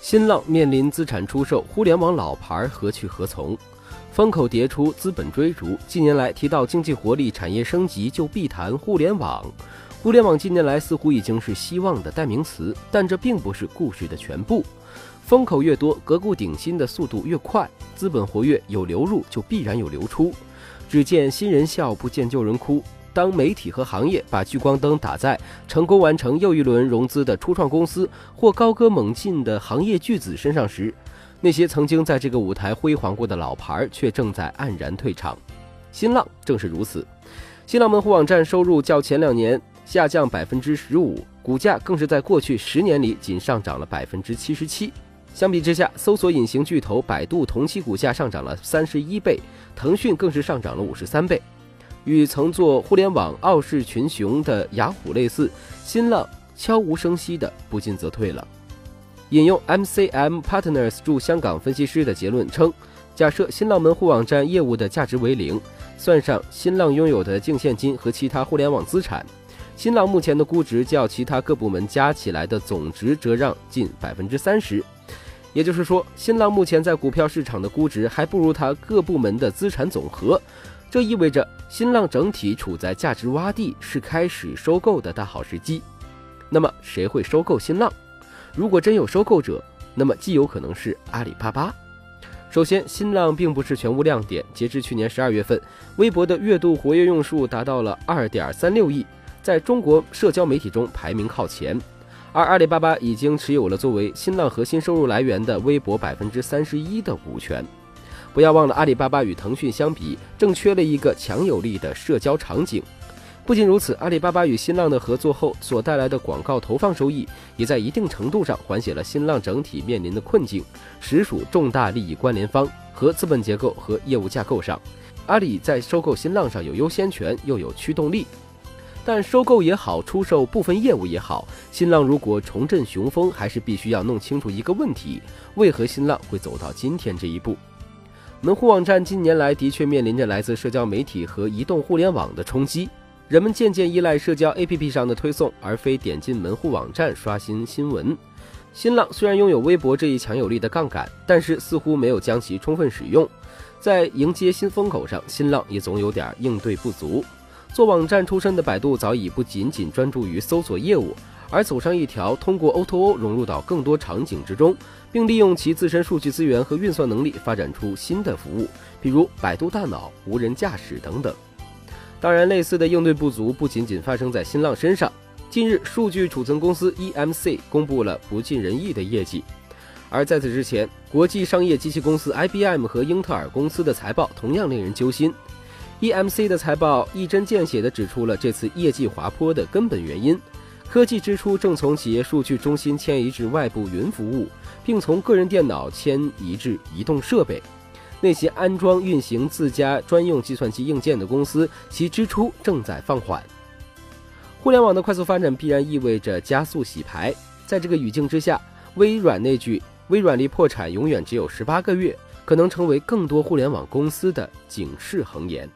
新浪面临资产出售，互联网老牌何去何从？风口迭出，资本追逐。近年来提到经济活力、产业升级，就必谈互联网。互联网近年来似乎已经是希望的代名词，但这并不是故事的全部。风口越多，革故鼎新的速度越快。资本活跃，有流入就必然有流出。只见新人笑，不见旧人哭。当媒体和行业把聚光灯打在成功完成又一轮融资的初创公司或高歌猛进的行业巨子身上时，那些曾经在这个舞台辉煌过的老牌却正在黯然退场。新浪正是如此，新浪门户网站收入较前两年下降百分之十五，股价更是在过去十年里仅上涨了百分之七十七。相比之下，搜索引擎巨头百度同期股价上涨了三十一倍，腾讯更是上涨了五十三倍。与曾做互联网傲视群雄的雅虎类似，新浪悄无声息的不进则退了。引用 MCM Partners 驻香港分析师的结论称，假设新浪门户网站业务的价值为零，算上新浪拥有的净现金和其他互联网资产，新浪目前的估值较其他各部门加起来的总值折让近百分之三十。也就是说，新浪目前在股票市场的估值还不如它各部门的资产总和。这意味着新浪整体处在价值洼地，是开始收购的大好时机。那么，谁会收购新浪？如果真有收购者，那么既有可能是阿里巴巴。首先，新浪并不是全无亮点。截至去年十二月份，微博的月度活跃用数达到了二点三六亿，在中国社交媒体中排名靠前。而阿里巴巴已经持有了作为新浪核心收入来源的微博百分之三十一的股权。不要忘了，阿里巴巴与腾讯相比，正缺了一个强有力的社交场景。不仅如此，阿里巴巴与新浪的合作后所带来的广告投放收益，也在一定程度上缓解了新浪整体面临的困境，实属重大利益关联方和资本结构和业务架构上，阿里在收购新浪上有优先权，又有驱动力。但收购也好，出售部分业务也好，新浪如果重振雄风，还是必须要弄清楚一个问题：为何新浪会走到今天这一步？门户网站近年来的确面临着来自社交媒体和移动互联网的冲击，人们渐渐依赖社交 APP 上的推送，而非点进门户网站刷新新闻。新浪虽然拥有微博这一强有力的杠杆，但是似乎没有将其充分使用。在迎接新风口上，新浪也总有点应对不足。做网站出身的百度早已不仅仅专注于搜索业务。而走上一条通过 O2O 融入到更多场景之中，并利用其自身数据资源和运算能力发展出新的服务，比如百度大脑、无人驾驶等等。当然，类似的应对不足不仅仅发生在新浪身上。近日，数据储存公司 EMC 公布了不尽人意的业绩，而在此之前，国际商业机器公司 IBM 和英特尔公司的财报同样令人揪心。EMC 的财报一针见血地指出了这次业绩滑坡的根本原因。科技支出正从企业数据中心迁移至外部云服务，并从个人电脑迁移至移动设备。那些安装运行自家专用计算机硬件的公司，其支出正在放缓。互联网的快速发展必然意味着加速洗牌。在这个语境之下，微软那句“微软离破产永远只有十八个月”，可能成为更多互联网公司的警示横言。